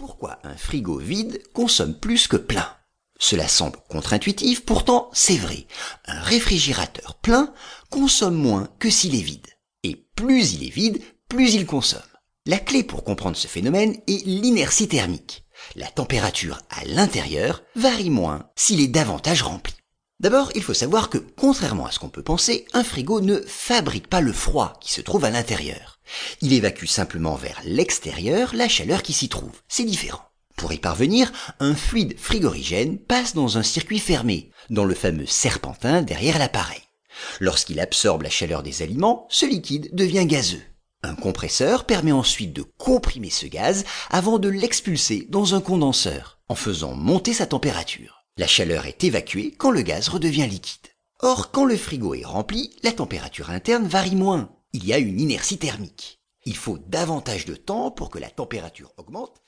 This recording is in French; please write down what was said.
Pourquoi un frigo vide consomme plus que plein Cela semble contre-intuitif, pourtant c'est vrai. Un réfrigérateur plein consomme moins que s'il est vide. Et plus il est vide, plus il consomme. La clé pour comprendre ce phénomène est l'inertie thermique. La température à l'intérieur varie moins s'il est davantage rempli. D'abord, il faut savoir que, contrairement à ce qu'on peut penser, un frigo ne fabrique pas le froid qui se trouve à l'intérieur. Il évacue simplement vers l'extérieur la chaleur qui s'y trouve. C'est différent. Pour y parvenir, un fluide frigorigène passe dans un circuit fermé, dans le fameux serpentin derrière l'appareil. Lorsqu'il absorbe la chaleur des aliments, ce liquide devient gazeux. Un compresseur permet ensuite de comprimer ce gaz avant de l'expulser dans un condenseur, en faisant monter sa température. La chaleur est évacuée quand le gaz redevient liquide. Or, quand le frigo est rempli, la température interne varie moins. Il y a une inertie thermique. Il faut davantage de temps pour que la température augmente